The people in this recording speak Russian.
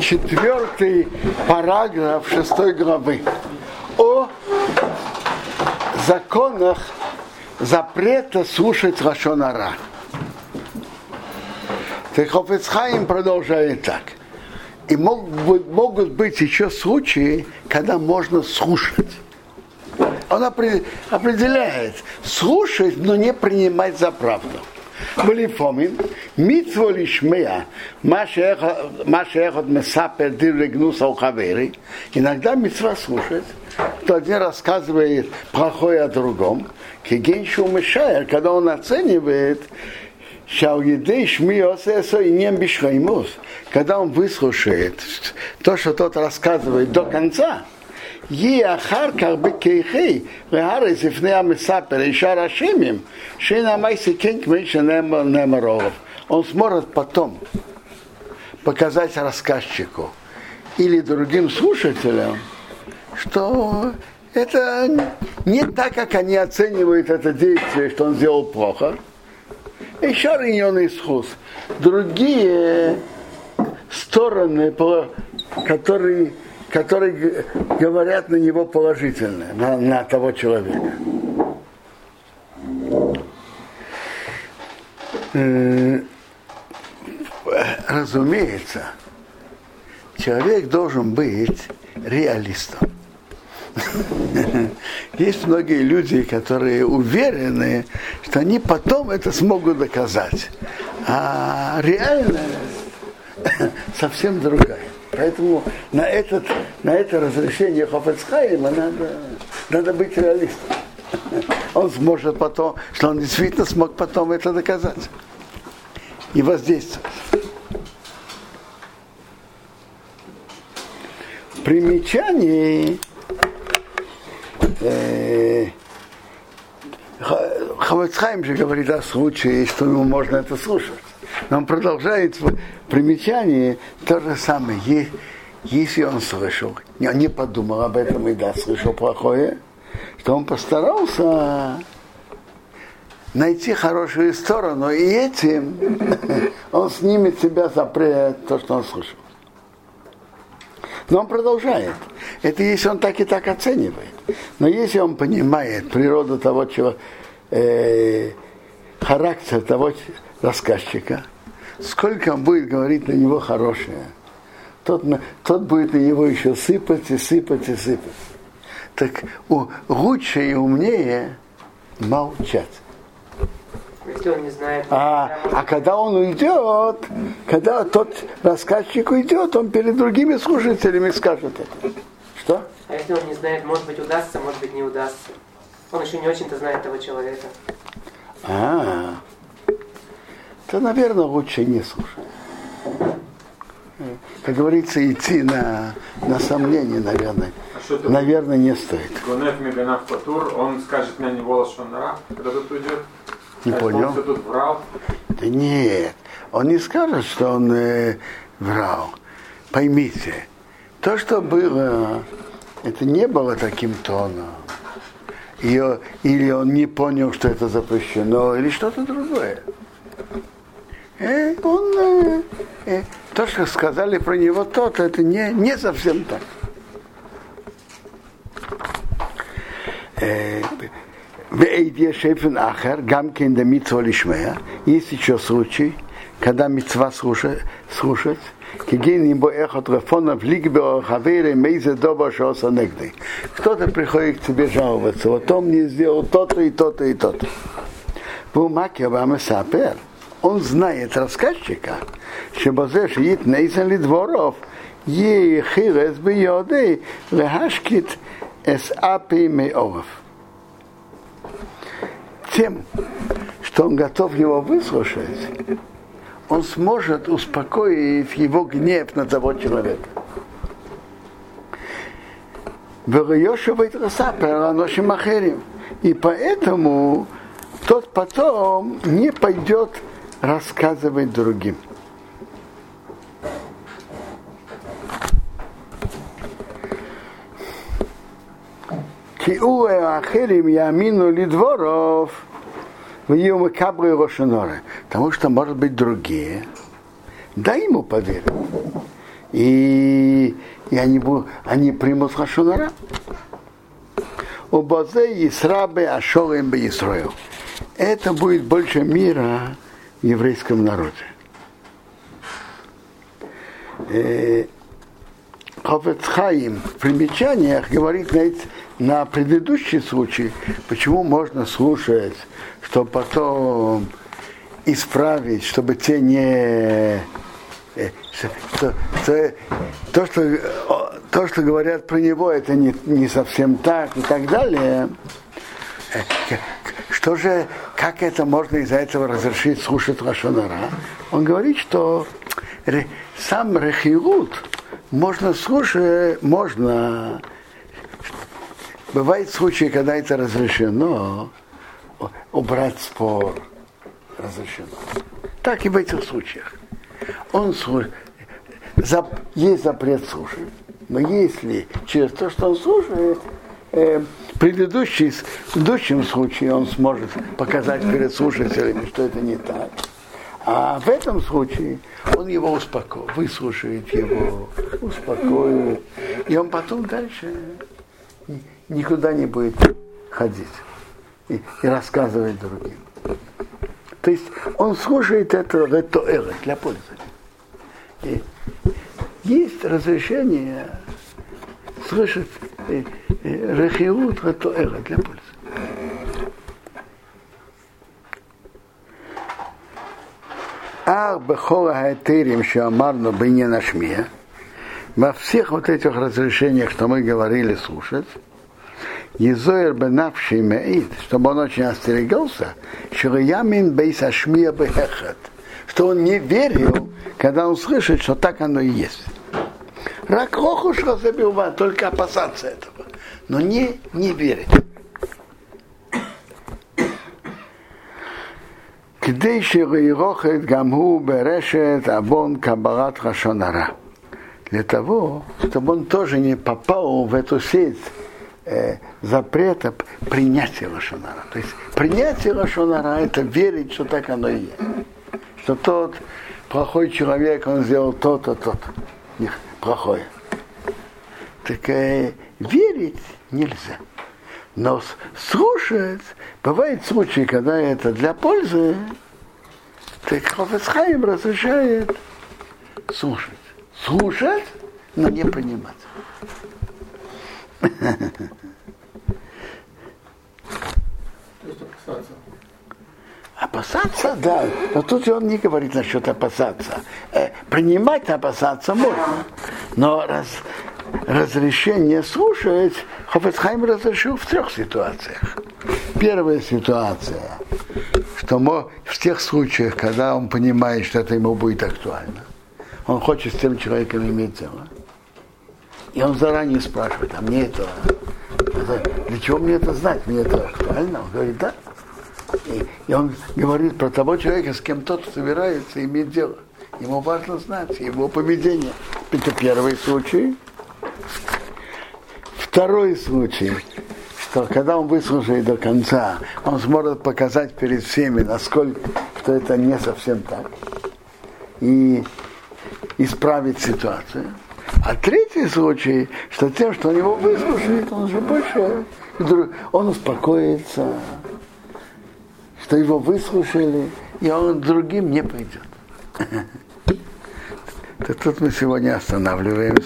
четвертый параграф шестой главы о законах запрета слушать Лашонара. Техофецхайм продолжает так. И могут быть еще случаи, когда можно слушать. Он определяет слушать, но не принимать за правду. Малифомин, митво лишмея, машехот месапер дирегнуса ухавери. Иногда митва слушает, кто один рассказывает плохое о другом, кегеншу мешает, когда он оценивает, когда он выслушает то, что тот рассказывает до конца, יהיה אחר כך בכיחי להרס לפני המספר ישר השמים שאין המייסי כן כמי שנאמר רוב. Он сможет потом показать рассказчику или другим слушателям, что это не так, как они оценивают это действие, что он сделал плохо. Еще районный исхуз. Другие стороны, которые которые говорят на него положительно, на, на того человека. Э, разумеется, человек должен быть реалистом. Есть многие люди, которые уверены, что они потом это смогут доказать. А реальность совсем другая. Поэтому на, этот, на это разрешение Хофецхайма надо, надо быть реалистом. Он сможет потом, что он действительно смог потом это доказать и воздействовать. Примечание э, Хавацхайм же говорит о случае, что ему можно это слушать. Но он продолжает в примечании то же самое. Если он слышал, он не подумал об этом и да, слышал плохое, что он постарался найти хорошую сторону, и этим он снимет себя запрет то, что он слышал. Но он продолжает. Это если он так и так оценивает. Но если он понимает природу того, чего, э, характер того рассказчика, сколько он будет говорить на него хорошее, тот, тот будет на него еще сыпать и сыпать и сыпать. Так у, лучше и умнее молчать. Если он не знает. А, а когда он уйдет, когда тот рассказчик уйдет, он перед другими слушателями скажет это. Что? А если он не знает, может быть удастся, может быть не удастся. Он еще не очень-то знает того человека. А, то, наверное, лучше не слушать. Как говорится, идти на, на сомнение, наверное, а наверное, не стоит. Гонев Меганав Патур, он скажет на него лошонара, когда тут уйдет. Не а понял. Он тут врал. Да нет, он не скажет, что он э, врал. Поймите, то, что было, это не было таким тоном. Ее, или он не понял, что это запрещено, или что-то другое. Э, он, э, э, то, что сказали про него тот, это не, не совсем так. Шейфен ахер, гамкен да митва лишмея. Есть еще случай, когда митва слушать, слушать. Кто-то приходит к тебе жаловаться, вот он мне сделал то-то и то-то и то-то. Бумаки обама сапер. Он знает рассказчика, что базе шиит нейзен ли дворов, ей хирес бы йоды, лехашкит эс апи меоров. Тем, что он готов его выслушать, он сможет успокоить его гнев на того человека. И поэтому тот потом не пойдет рассказывать другим. Киуэ ахерим ямину лидворов в ее кабры Рошанора. Потому что, может быть, другие. Дай ему поверить. и, и они, будут, они примут Лашонара. У Бозе и Срабы Ашолем Исроил. Это будет больше мира еврейском народе. Э, Хафецхаим в примечаниях говорит на, на предыдущий случай, почему можно слушать, что потом исправить, чтобы те не то, то, то, что, то, что говорят про него, это не, не совсем так и так далее. Что же, как это можно из-за этого разрешить слушать Лашонара? Он говорит, что сам Рехилут можно слушать, можно. Бывают случаи, когда это разрешено, убрать спор разрешено. Так и в этих случаях. Он слушает. Есть запрет слушать. Но если через то, что он слушает, э, предыдущий, в предыдущем случае он сможет показать перед слушателями, что это не так. А в этом случае он его успокоит, выслушает его, успокоит. И он потом дальше никуда не будет ходить и, и рассказывать другим. То есть он слушает это для пользы. И есть разрешение слышать рехиут ретоэра для пользы. А бехора хаэтерим, что амарно бы не нашмия, во всех вот этих разрешениях, что мы говорили слушать, Езоер бенавший меид, чтобы он очень остерегался, что ямин бейс ашмия бехехат, что он не верил, когда он слышит, что так оно и есть. Рак охуш разобилва, только опасаться этого, но не, не верить. כדי שירוחת גם הוא ברשת עוון קבלת לשון הרע. Для того, чтобы он тоже не попал в эту сеть э, запрета принятия Лошонара. То есть принятие Лошонара – это верить, что так оно и есть. Что тот плохой человек, он сделал то-то, то-то. Плохое. Так э, верить нельзя. Но слушать, бывают случаи, когда это для пользы, так Хофесхайм разрешает слушать. Слушать, но не принимать. Опасаться, да. Но тут он не говорит насчет опасаться. Э, принимать опасаться можно. Но раз, разрешение слушать Хофецхайм разрешил в трех ситуациях. Первая ситуация, что мы, в тех случаях, когда он понимает, что это ему будет актуально, он хочет с тем человеком иметь дело. И он заранее спрашивает, а мне это, это для чего мне это знать? Мне это актуально? Он говорит, да. И, он говорит про того человека, с кем тот собирается иметь дело. Ему важно знать его поведение. Это первый случай. Второй случай, что когда он выслушает до конца, он сможет показать перед всеми, насколько что это не совсем так. И исправить ситуацию. А третий случай, что тем, что он его выслушает, он уже больше, он успокоится, что его выслушали, и он другим не пойдет. Тут мы сегодня останавливаемся.